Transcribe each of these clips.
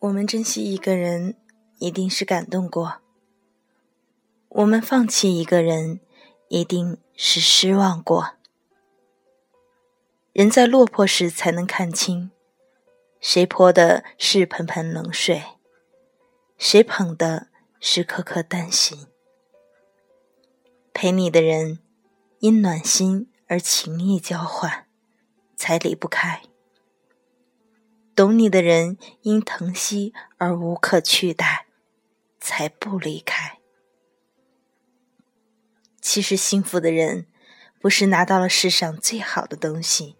我们珍惜一个人，一定是感动过；我们放弃一个人，一定是失望过。人在落魄时才能看清，谁泼的是盆盆冷水，谁捧的是颗颗丹心。陪你的人，因暖心而情意交换，才离不开。懂你的人因疼惜而无可取代，才不离开。其实幸福的人，不是拿到了世上最好的东西，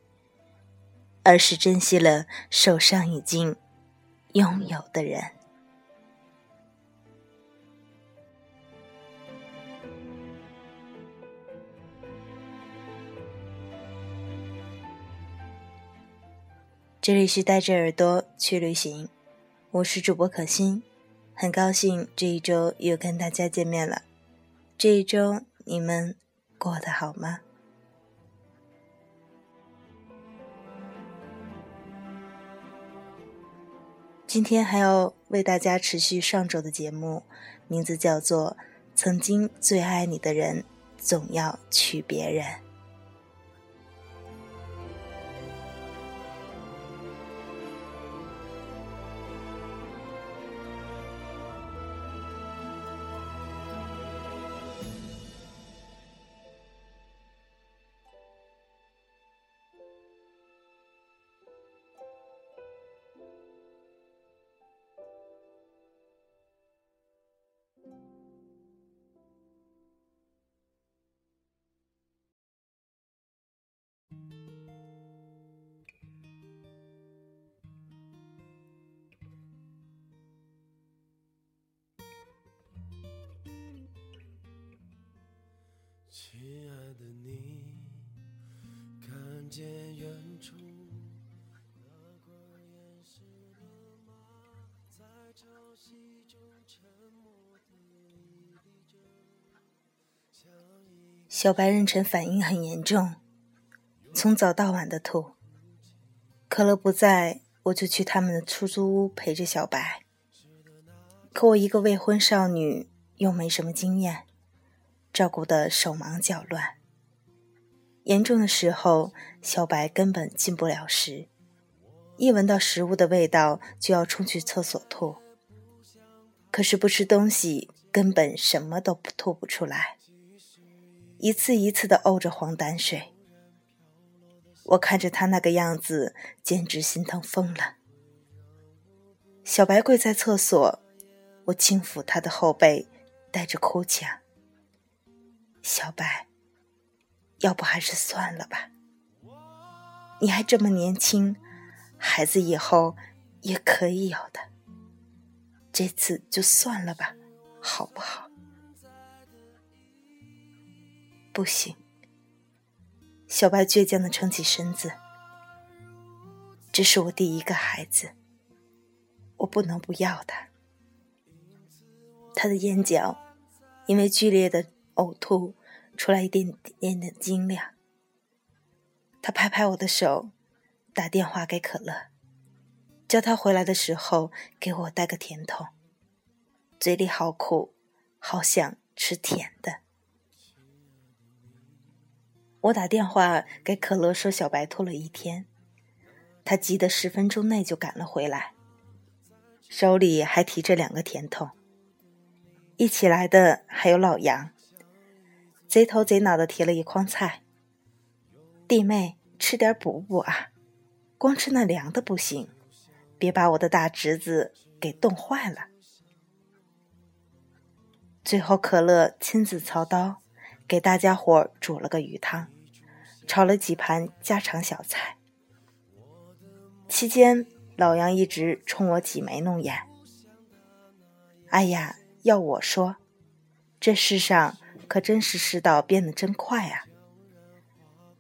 而是珍惜了手上已经拥有的人。这里是带着耳朵去旅行，我是主播可心，很高兴这一周又跟大家见面了。这一周你们过得好吗？今天还要为大家持续上周的节目，名字叫做《曾经最爱你的人，总要娶别人》。小白妊娠反应很严重，从早到晚的吐。可乐不在，我就去他们的出租屋陪着小白。可我一个未婚少女，又没什么经验。照顾得手忙脚乱，严重的时候，小白根本进不了食，一闻到食物的味道就要冲去厕所吐。可是不吃东西，根本什么都吐不出来，一次一次的呕着黄胆水。我看着他那个样子，简直心疼疯了。小白跪在厕所，我轻抚他的后背，带着哭腔。小白，要不还是算了吧。你还这么年轻，孩子以后也可以有的。这次就算了吧，好不好？不行。小白倔强的撑起身子。这是我第一个孩子，我不能不要他。他的眼角因为剧烈的呕吐。出来一点点的晶亮。他拍拍我的手，打电话给可乐，叫他回来的时候给我带个甜筒。嘴里好苦，好想吃甜的。我打电话给可乐说小白吐了一天，他急得十分钟内就赶了回来，手里还提着两个甜筒。一起来的还有老杨。贼头贼脑的提了一筐菜，弟妹吃点补补啊，光吃那凉的不行，别把我的大侄子给冻坏了。最后可乐亲自操刀，给大家伙煮了个鱼汤，炒了几盘家常小菜。期间老杨一直冲我挤眉弄眼。哎呀，要我说，这世上。可真是世道变得真快啊！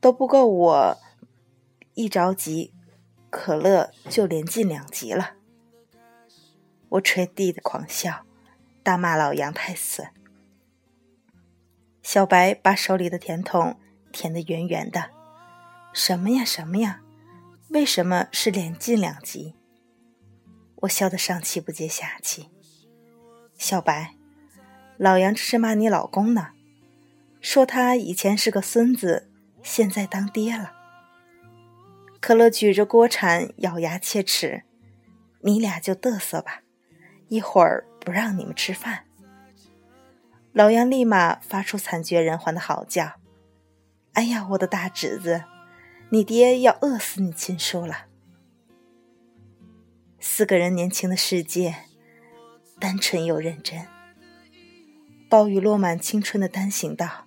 都不够我一着急，可乐就连进两级了。我捶地的狂笑，大骂老杨太损。小白把手里的甜筒舔得圆圆的，什么呀什么呀？为什么是连进两级？我笑得上气不接下气。小白，老杨这是骂你老公呢，说他以前是个孙子，现在当爹了。可乐举着锅铲，咬牙切齿：“你俩就嘚瑟吧，一会儿不让你们吃饭。”老杨立马发出惨绝人寰的嚎叫：“哎呀，我的大侄子，你爹要饿死你亲叔了！”四个人年轻的世界。单纯又认真，暴雨落满青春的单行道。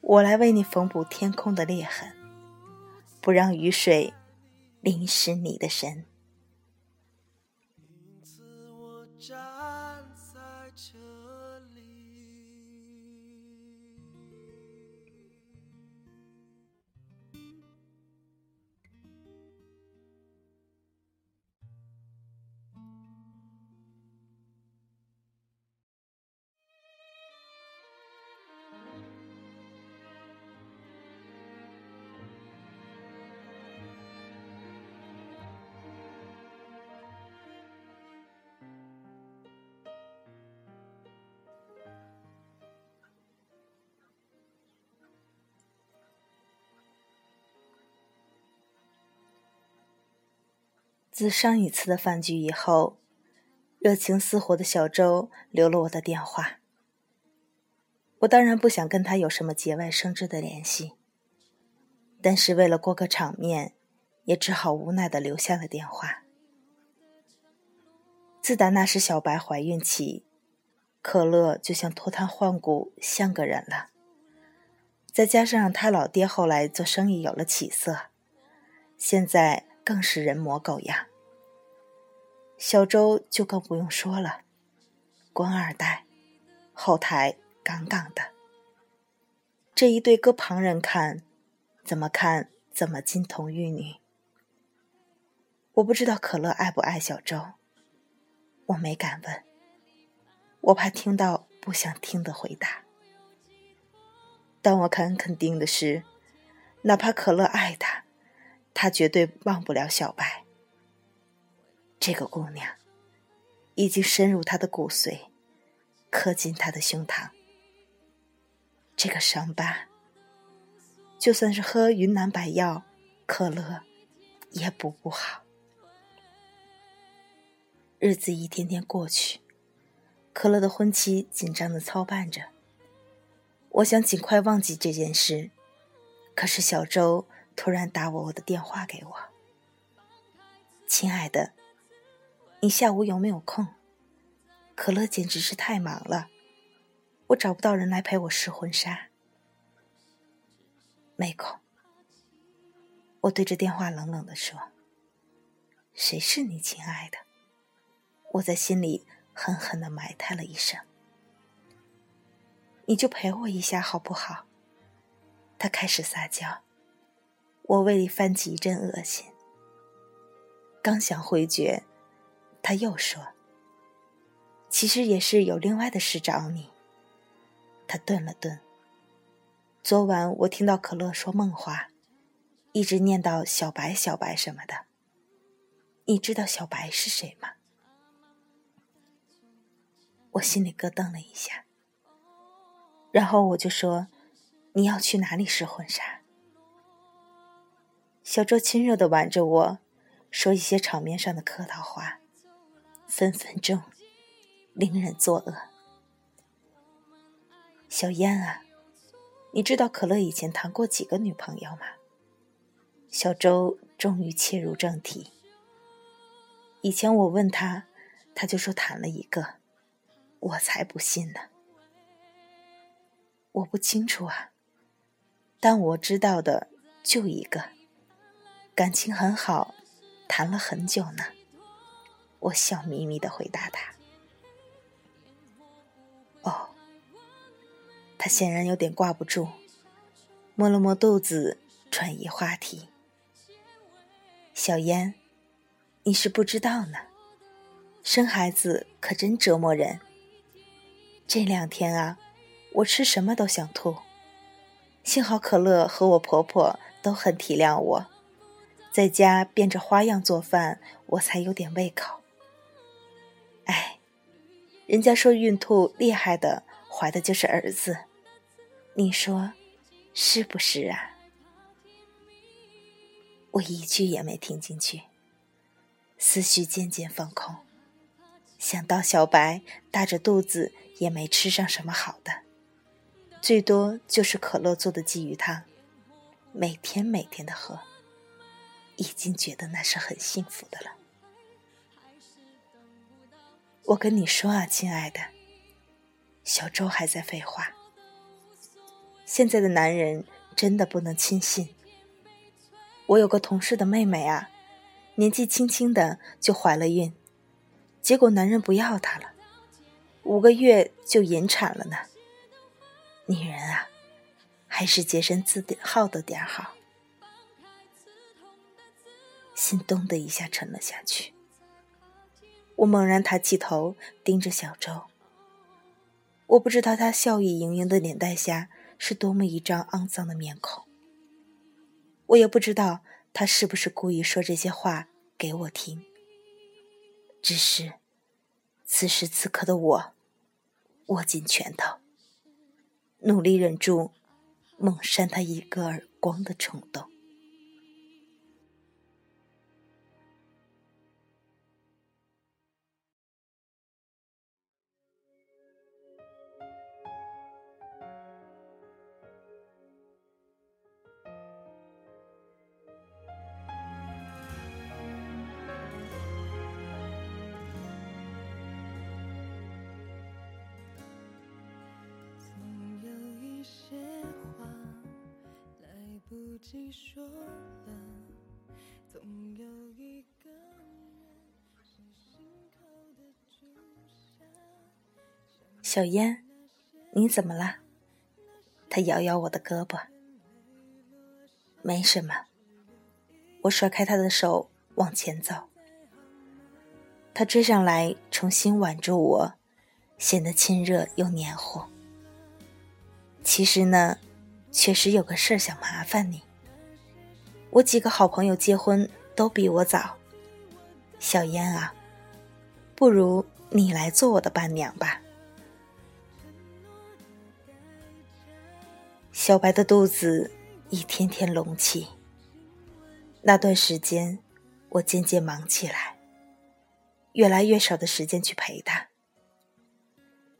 我来为你缝补天空的裂痕，不让雨水淋湿你的身。自上一次的饭局以后，热情似火的小周留了我的电话。我当然不想跟他有什么节外生枝的联系，但是为了过个场面，也只好无奈的留下了电话。自打那时小白怀孕起，可乐就像脱胎换骨，像个人了。再加上他老爹后来做生意有了起色，现在。更是人模狗样，小周就更不用说了，官二代，后台杠杠的。这一对搁旁人看，怎么看怎么金童玉女。我不知道可乐爱不爱小周，我没敢问，我怕听到不想听的回答。但我敢肯定的是，哪怕可乐爱他。他绝对忘不了小白。这个姑娘，已经深入他的骨髓，刻进他的胸膛。这个伤疤，就算是喝云南白药、可乐，也补不好。日子一天天过去，可乐的婚期紧张的操办着。我想尽快忘记这件事，可是小周。突然打我我的电话给我，亲爱的，你下午有没有空？可乐简直是太忙了，我找不到人来陪我试婚纱，没空。我对着电话冷冷的说：“谁是你亲爱的？”我在心里狠狠的埋汰了一声：“你就陪我一下好不好？”他开始撒娇。我胃里泛起一阵恶心，刚想回绝，他又说：“其实也是有另外的事找你。”他顿了顿。昨晚我听到可乐说梦话，一直念叨小白、小白什么的。你知道小白是谁吗？我心里咯噔了一下，然后我就说：“你要去哪里试婚纱？”小周亲热的挽着我，说一些场面上的客套话，分分钟令人作恶。小燕啊，你知道可乐以前谈过几个女朋友吗？小周终于切入正题。以前我问他，他就说谈了一个，我才不信呢。我不清楚啊，但我知道的就一个。感情很好，谈了很久呢。我笑眯眯的回答他：“哦。”他显然有点挂不住，摸了摸肚子，转移话题：“小燕，你是不知道呢，生孩子可真折磨人。这两天啊，我吃什么都想吐，幸好可乐和我婆婆都很体谅我。”在家变着花样做饭，我才有点胃口。哎，人家说孕吐厉害的怀的就是儿子，你说是不是啊？我一句也没听进去，思绪渐渐放空。想到小白大着肚子也没吃上什么好的，最多就是可乐做的鲫鱼汤，每天每天的喝，已经觉得那是很幸福的了。我跟你说啊，亲爱的，小周还在废话。现在的男人真的不能轻信。我有个同事的妹妹啊，年纪轻轻的就怀了孕，结果男人不要她了，五个月就引产了呢。女人啊，还是洁身自好的点好。心咚的一下沉了下去。我猛然抬起头，盯着小周。我不知道他笑意盈盈的脸蛋下是多么一张肮脏的面孔。我也不知道他是不是故意说这些话给我听，只是此时此刻的我握紧拳头，努力忍住猛扇他一个耳光的冲动。小烟，你怎么了？他摇摇我的胳膊。没什么。我甩开他的手，往前走。他追上来，重新挽住我，显得亲热又黏糊。其实呢，确实有个事儿想麻烦你。我几个好朋友结婚都比我早，小燕啊，不如你来做我的伴娘吧。小白的肚子一天天隆起，那段时间我渐渐忙起来，越来越少的时间去陪他。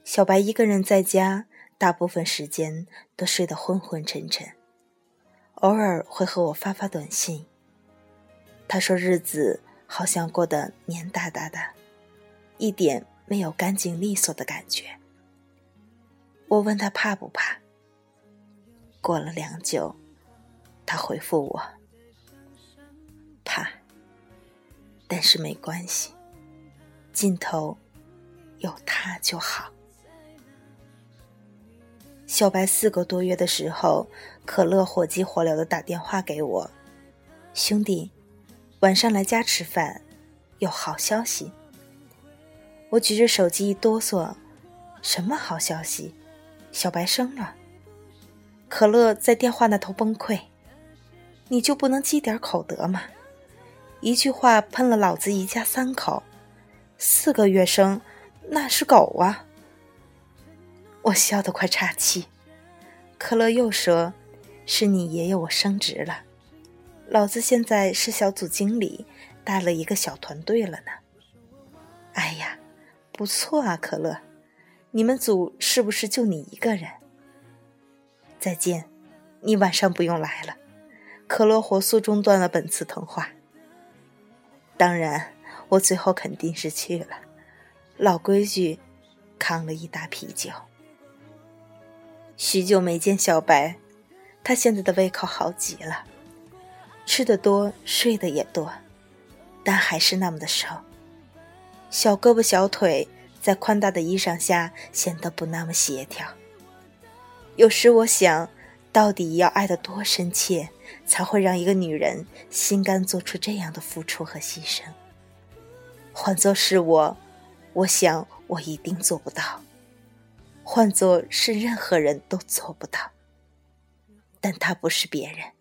小白一个人在家，大部分时间都睡得昏昏沉沉。偶尔会和我发发短信。他说日子好像过得黏哒哒的，一点没有干净利索的感觉。我问他怕不怕。过了良久，他回复我：“怕，但是没关系，尽头有他就好。”小白四个多月的时候，可乐火急火燎的打电话给我：“兄弟，晚上来家吃饭，有好消息。”我举着手机一哆嗦：“什么好消息？小白生了。”可乐在电话那头崩溃：“你就不能积点口德吗？一句话喷了老子一家三口，四个月生，那是狗啊！”我笑得快岔气，可乐又说：“是你爷爷我升职了，老子现在是小组经理，带了一个小团队了呢。”哎呀，不错啊，可乐，你们组是不是就你一个人？再见，你晚上不用来了。可乐火速中断了本次通话。当然，我最后肯定是去了，老规矩，扛了一打啤酒。许久没见小白，他现在的胃口好极了，吃的多，睡的也多，但还是那么的瘦。小胳膊小腿在宽大的衣裳下显得不那么协调。有时我想，到底要爱得多深切，才会让一个女人心甘做出这样的付出和牺牲？换作是我，我想我一定做不到。换作是任何人都做不到，但他不是别人，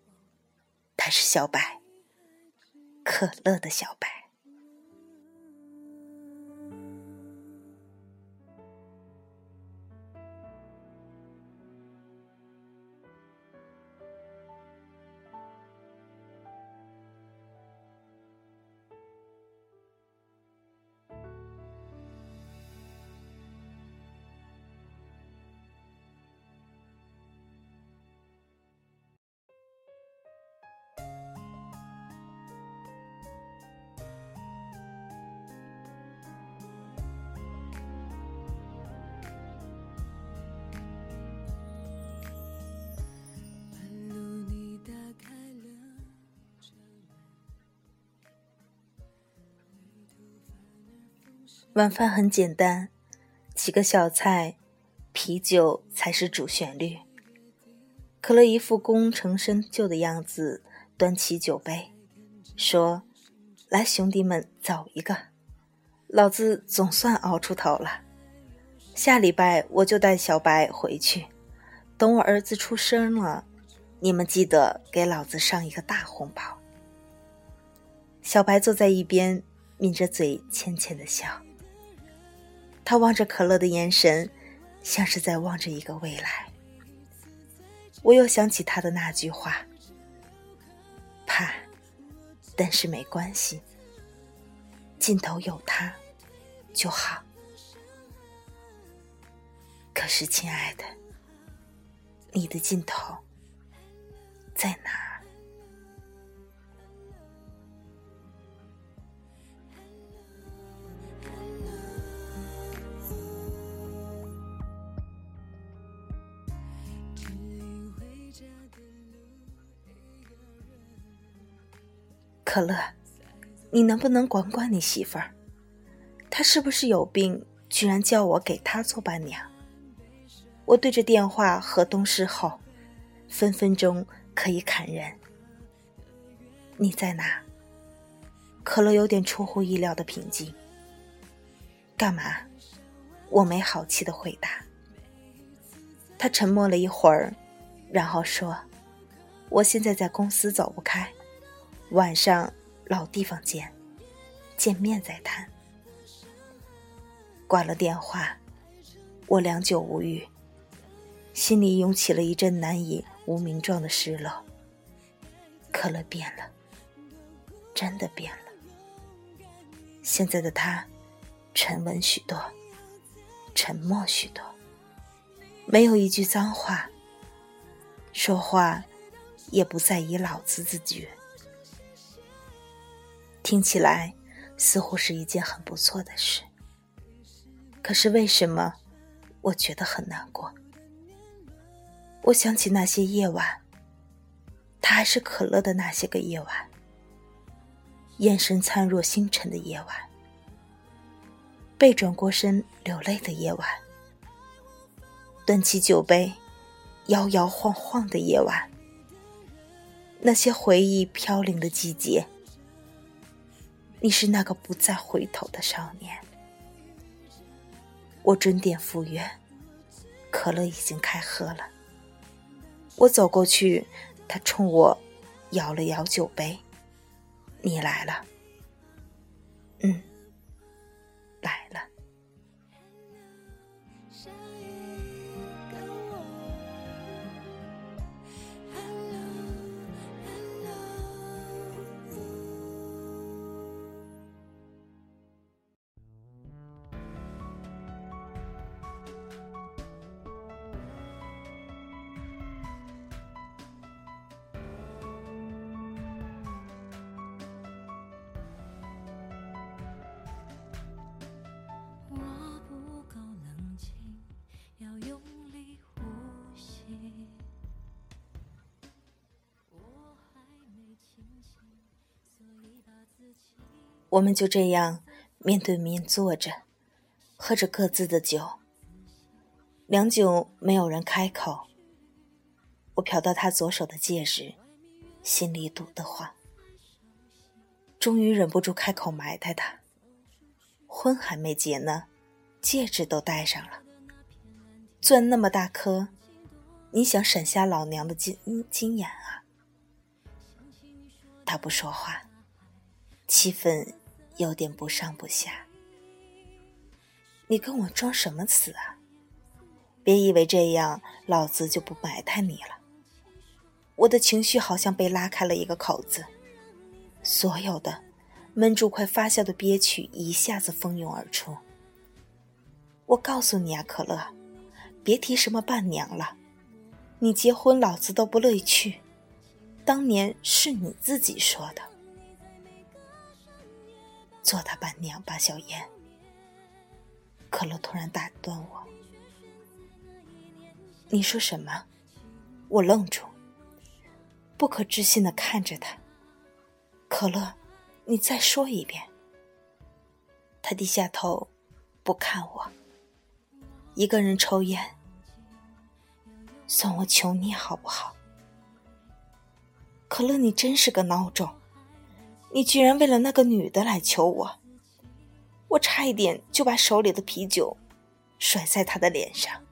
他是小白，可乐的小白。晚饭很简单，几个小菜，啤酒才是主旋律。可乐一副功成身就的样子，端起酒杯，说：“来，兄弟们，走一个，老子总算熬出头了。下礼拜我就带小白回去，等我儿子出生了，你们记得给老子上一个大红包。”小白坐在一边，抿着嘴，浅浅的笑。他望着可乐的眼神，像是在望着一个未来。我又想起他的那句话：“怕，但是没关系，尽头有他就好。”可是，亲爱的，你的尽头在哪？可乐，你能不能管管你媳妇儿？她是不是有病？居然叫我给她做伴娘。我对着电话河东狮吼，分分钟可以砍人。你在哪？可乐有点出乎意料的平静。干嘛？我没好气的回答。他沉默了一会儿，然后说：“我现在在公司走不开。”晚上老地方见，见面再谈。挂了电话，我良久无语，心里涌起了一阵难以无名状的失落。可乐变了，真的变了。现在的他，沉稳许多，沉默许多，没有一句脏话，说话也不再以老子自居。听起来似乎是一件很不错的事，可是为什么我觉得很难过？我想起那些夜晚，他还是可乐的那些个夜晚，眼神灿若星辰的夜晚，背转过身流泪的夜晚，端起酒杯摇摇晃晃的夜晚，那些回忆飘零的季节。你是那个不再回头的少年。我准点赴约，可乐已经开喝了。我走过去，他冲我摇了摇酒杯：“你来了。”“嗯，来了。”我们就这样面对面坐着，喝着各自的酒。良久，没有人开口。我瞟到他左手的戒指，心里堵得慌。终于忍不住开口埋汰他：“婚还没结呢，戒指都戴上了。钻那么大颗，你想闪瞎老娘的金金眼啊？”他不说话，气氛。有点不上不下，你跟我装什么死啊？别以为这样老子就不埋汰你了。我的情绪好像被拉开了一个口子，所有的闷住快发酵的憋屈一下子蜂拥而出。我告诉你啊，可乐，别提什么伴娘了，你结婚老子都不乐意去。当年是你自己说的。做他伴娘吧，小燕。可乐突然打断我：“你说什么？”我愣住，不可置信的看着他。可乐，你再说一遍。他低下头，不看我，一个人抽烟，算我求你好不好？可乐，你真是个孬种，你居然为了那个女的来求我，我差一点就把手里的啤酒甩在他的脸上。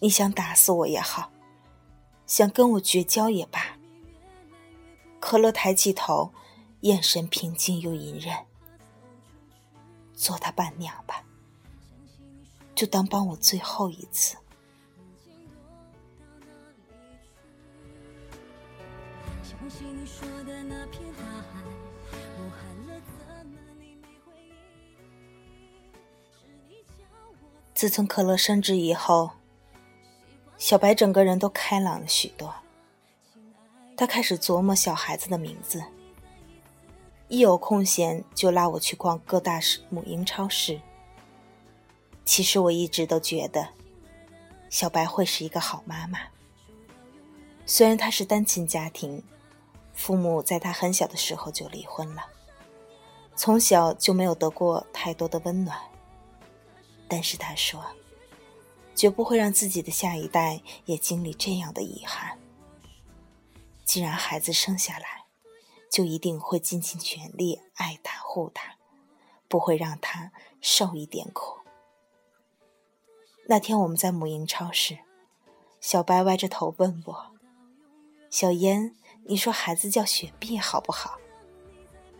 你想打死我也好，想跟我绝交也罢。可乐抬起头，眼神平静又隐忍。做他伴娘吧，就当帮我最后一次。自从可乐升职以后，小白整个人都开朗了许多。他开始琢磨小孩子的名字，一有空闲就拉我去逛各大母婴超市。其实我一直都觉得，小白会是一个好妈妈。虽然她是单亲家庭，父母在她很小的时候就离婚了，从小就没有得过太多的温暖。但是他说，绝不会让自己的下一代也经历这样的遗憾。既然孩子生下来，就一定会尽尽全力爱他护他，不会让他受一点苦。那天我们在母婴超市，小白歪着头问我：“小烟，你说孩子叫雪碧好不好？”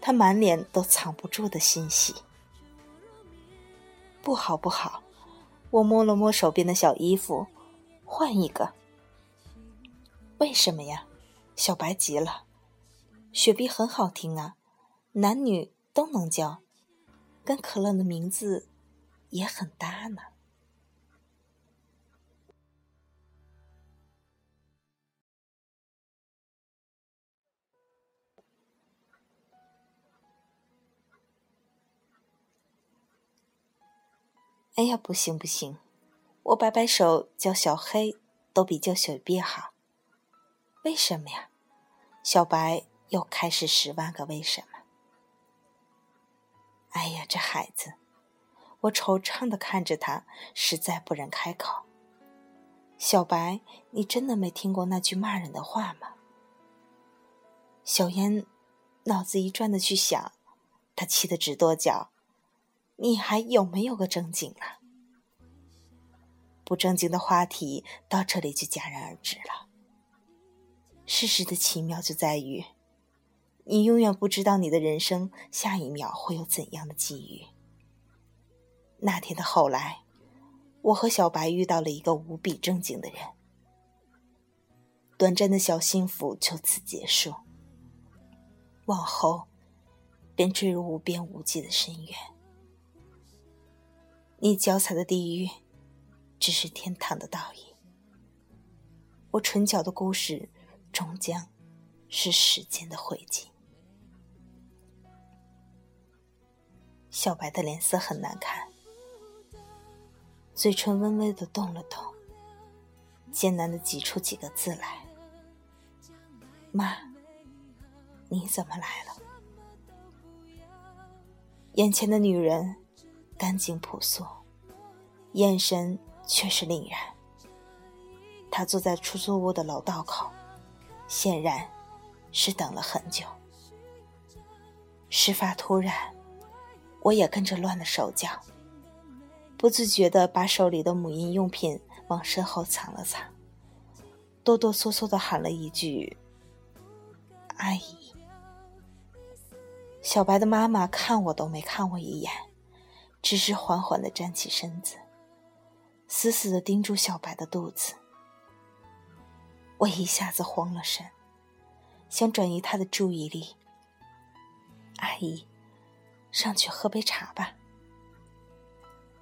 他满脸都藏不住的欣喜。不好不好，我摸了摸手边的小衣服，换一个。为什么呀？小白急了，雪碧很好听啊，男女都能叫，跟可乐的名字也很搭呢。哎呀，不行不行，我摆摆手叫小黑都比叫雪碧好。为什么呀？小白又开始十万个为什么。哎呀，这孩子，我惆怅的看着他，实在不忍开口。小白，你真的没听过那句骂人的话吗？小烟脑子一转的去想，他气得直跺脚。你还有没有个正经了？不正经的话题到这里就戛然而止了。事实的奇妙就在于，你永远不知道你的人生下一秒会有怎样的际遇。那天的后来，我和小白遇到了一个无比正经的人，短暂的小幸福就此结束，往后便坠入无边无际的深渊。你脚踩的地狱，只是天堂的倒影。我唇角的故事。终将是时间的灰烬。小白的脸色很难看，嘴唇微微的动了动，艰难的挤出几个字来：“妈，你怎么来了？”眼前的女人干净朴素，眼神却是凛然。她坐在出租屋的楼道口。显然，是等了很久。事发突然，我也跟着乱了手脚，不自觉地把手里的母婴用品往身后藏了藏，哆哆嗦嗦地喊了一句：“阿姨。”小白的妈妈看我都没看我一眼，只是缓缓地站起身子，死死地盯住小白的肚子。我一下子慌了神，想转移他的注意力。阿姨，上去喝杯茶吧。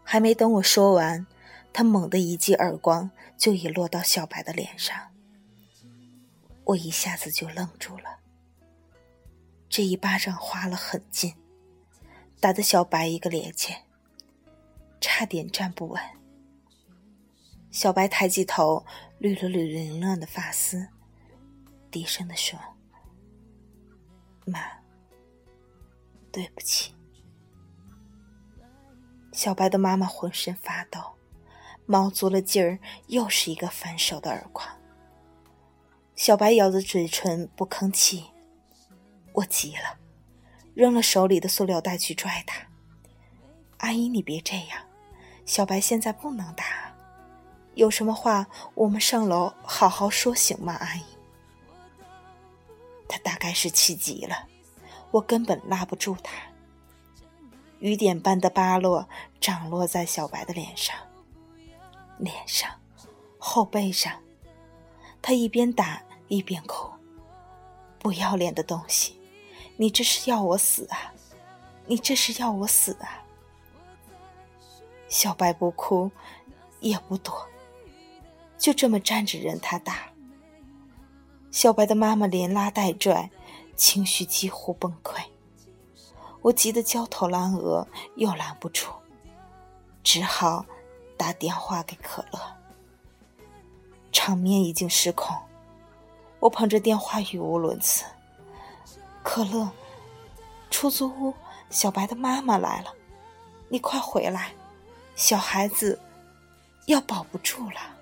还没等我说完，他猛地一记耳光就已落到小白的脸上。我一下子就愣住了。这一巴掌花了很劲，打得小白一个趔趄，差点站不稳。小白抬起头，捋了捋凌乱的发丝，低声的说：“妈，对不起。”小白的妈妈浑身发抖，卯足了劲儿，又是一个反手的耳光。小白咬着嘴唇不吭气，我急了，扔了手里的塑料袋去拽他。阿姨，你别这样，小白现在不能打，有什么话我们上楼好好说，行吗？阿姨。他大概是气急了，我根本拉不住他。雨点般的巴落涨落在小白的脸上，脸上，后背上。他一边打。一边哭，不要脸的东西，你这是要我死啊！你这是要我死啊！小白不哭，也不躲，就这么站着任他打。小白的妈妈连拉带拽，情绪几乎崩溃。我急得焦头烂额，又拦不住，只好打电话给可乐。场面已经失控。我捧着电话语无伦次。可乐，出租屋，小白的妈妈来了，你快回来，小孩子要保不住了。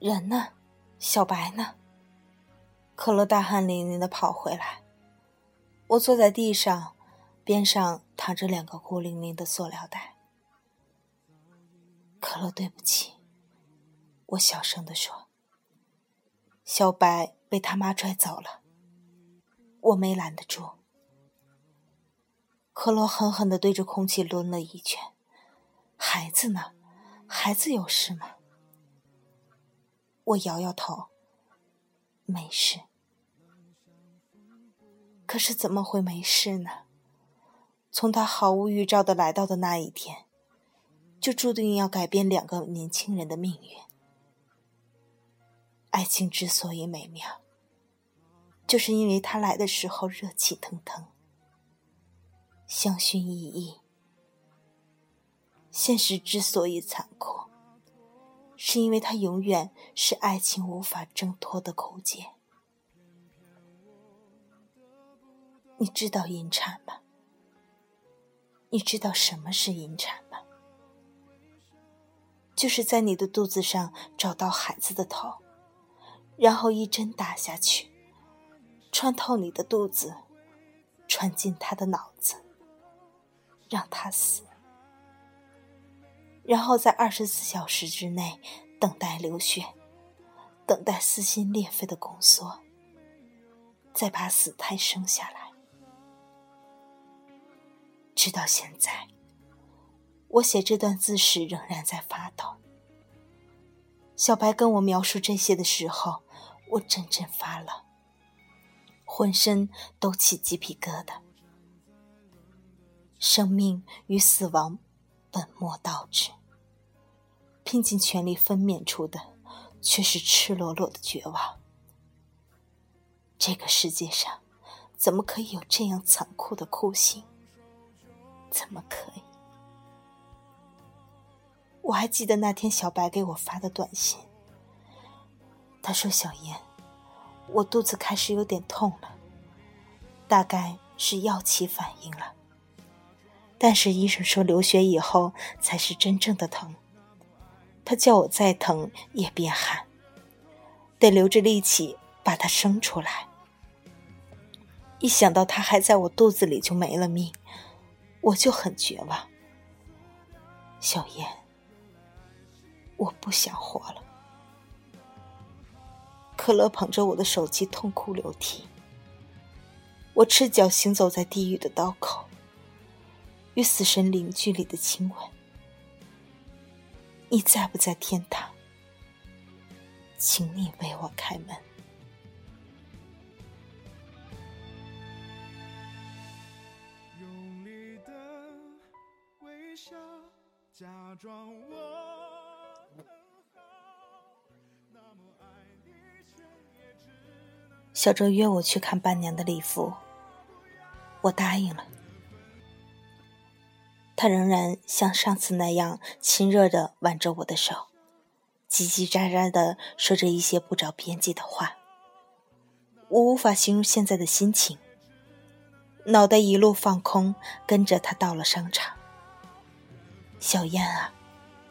人呢？小白呢？可乐大汗淋淋的跑回来。我坐在地上，边上躺着两个孤零零的塑料袋。可乐，对不起，我小声的说。小白被他妈拽走了，我没拦得住。可乐狠狠的对着空气抡了一拳。孩子呢？孩子有事吗？我摇摇头，没事。可是怎么会没事呢？从他毫无预兆的来到的那一天，就注定要改变两个年轻人的命运。爱情之所以美妙，就是因为他来的时候热气腾腾，香薰依依。现实之所以残酷。是因为它永远是爱情无法挣脱的扣结。你知道引产吗？你知道什么是引产吗？就是在你的肚子上找到孩子的头，然后一针打下去，穿透你的肚子，穿进他的脑子，让他死。然后在二十四小时之内等待流血，等待撕心裂肺的宫缩，再把死胎生下来。直到现在，我写这段字时仍然在发抖。小白跟我描述这些的时候，我阵阵发冷，浑身都起鸡皮疙瘩。生命与死亡本末倒置。拼尽全力分娩出的，却是赤裸裸的绝望。这个世界上，怎么可以有这样残酷的酷刑？怎么可以？我还记得那天小白给我发的短信，他说：“小燕，我肚子开始有点痛了，大概是药起反应了。但是医生说流血以后才是真正的疼。他叫我再疼也别喊，得留着力气把他生出来。一想到他还在我肚子里就没了命，我就很绝望。小燕，我不想活了。可乐捧着我的手机痛哭流涕。我赤脚行走在地狱的刀口，与死神零距离的亲吻。你在不在天堂？请你为我开门。小周约我去看伴娘的礼服，我答应了。他仍然像上次那样亲热的挽着我的手，叽叽喳喳的说着一些不着边际的话。我无法形容现在的心情，脑袋一路放空，跟着他到了商场。小燕啊，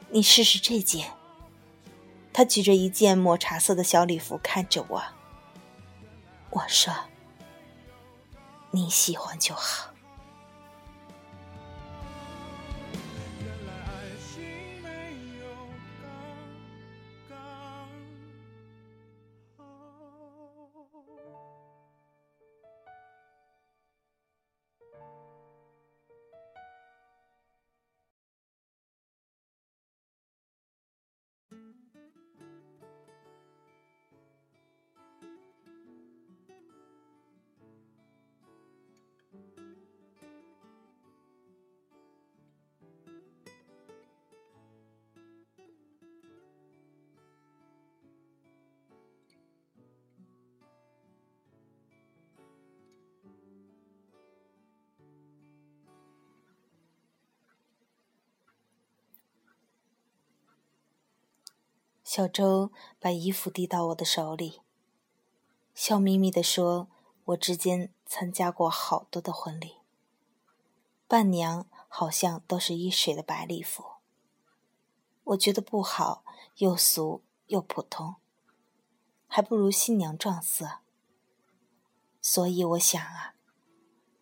你试试这件。他举着一件抹茶色的小礼服看着我。我说：“你喜欢就好。”小周把衣服递到我的手里，笑眯眯地说：“我之间参加过好多的婚礼，伴娘好像都是一水的白礼服。我觉得不好，又俗又普通，还不如新娘撞色。所以我想啊，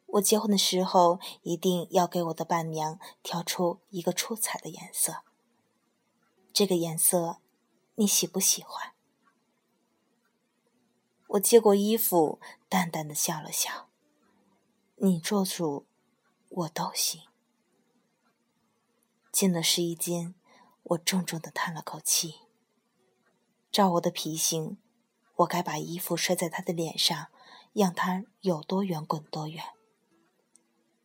我结婚的时候一定要给我的伴娘挑出一个出彩的颜色。这个颜色。”你喜不喜欢？我接过衣服，淡淡的笑了笑。你做主，我都行。进了试衣间，我重重的叹了口气。照我的脾性，我该把衣服摔在他的脸上，让他有多远滚多远。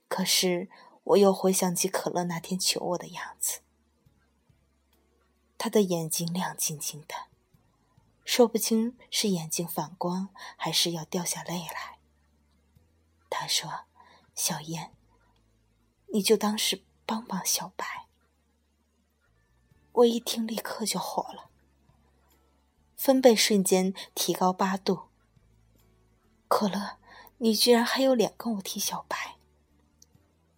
可是我又回想起可乐那天求我的样子。他的眼睛亮晶晶的，说不清是眼睛反光，还是要掉下泪来。他说：“小燕，你就当是帮帮小白。”我一听，立刻就火了，分贝瞬间提高八度。可乐，你居然还有脸跟我提小白？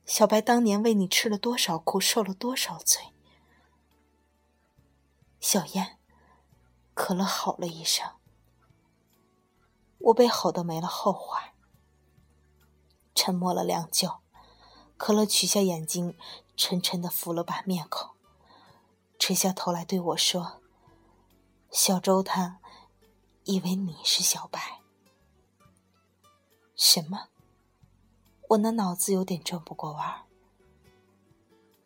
小白当年为你吃了多少苦，受了多少罪？小燕，可乐吼了一声，我被吼得没了后话。沉默了良久，可乐取下眼镜，沉沉的扶了把面孔，垂下头来对我说：“小周他以为你是小白。”什么？我那脑子有点转不过弯儿。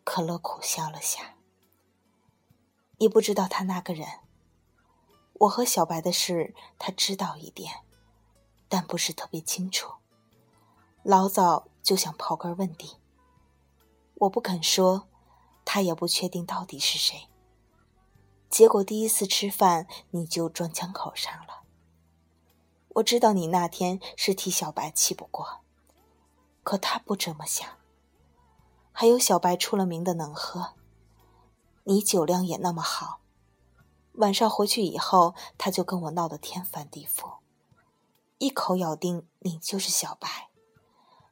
可乐苦笑了下。你不知道他那个人。我和小白的事，他知道一点，但不是特别清楚。老早就想刨根问底。我不肯说，他也不确定到底是谁。结果第一次吃饭，你就撞枪口上了。我知道你那天是替小白气不过，可他不这么想。还有小白出了名的能喝。你酒量也那么好，晚上回去以后，他就跟我闹得天翻地覆，一口咬定你就是小白，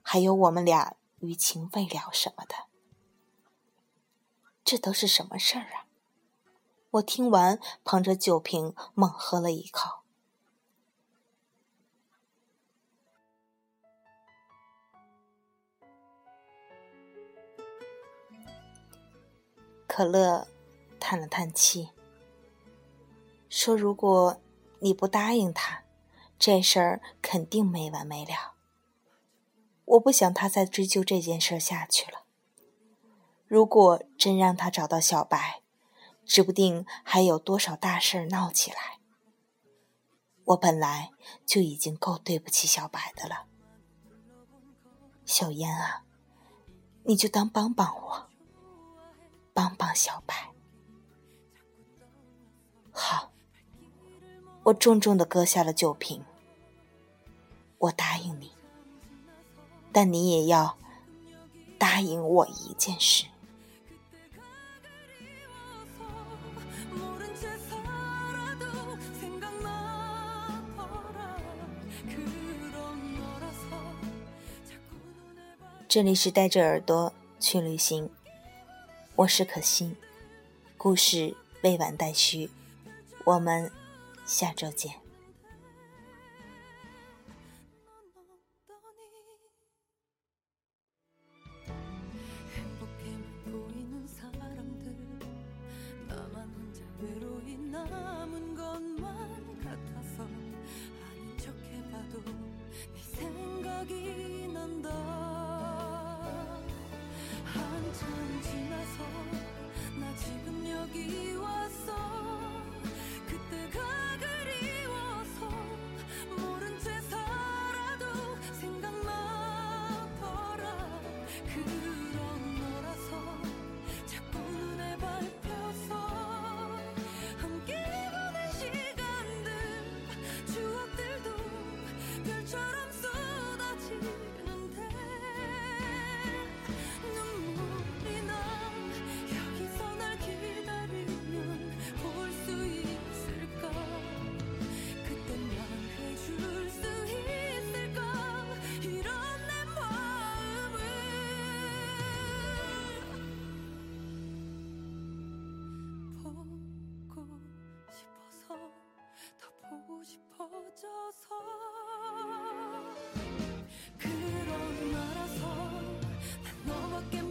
还有我们俩余情未了什么的。这都是什么事儿啊？我听完，捧着酒瓶猛喝了一口。可乐叹了叹气，说：“如果你不答应他，这事儿肯定没完没了。我不想他再追究这件事下去了。如果真让他找到小白，指不定还有多少大事闹起来。我本来就已经够对不起小白的了，小烟啊，你就当帮帮我，帮帮小白。好，我重重的搁下了酒瓶。我答应你，但你也要答应我一件事。这里是带着耳朵去旅行，我是可心，故事未完待续，我们下周见。 그런 나라서 난 너밖에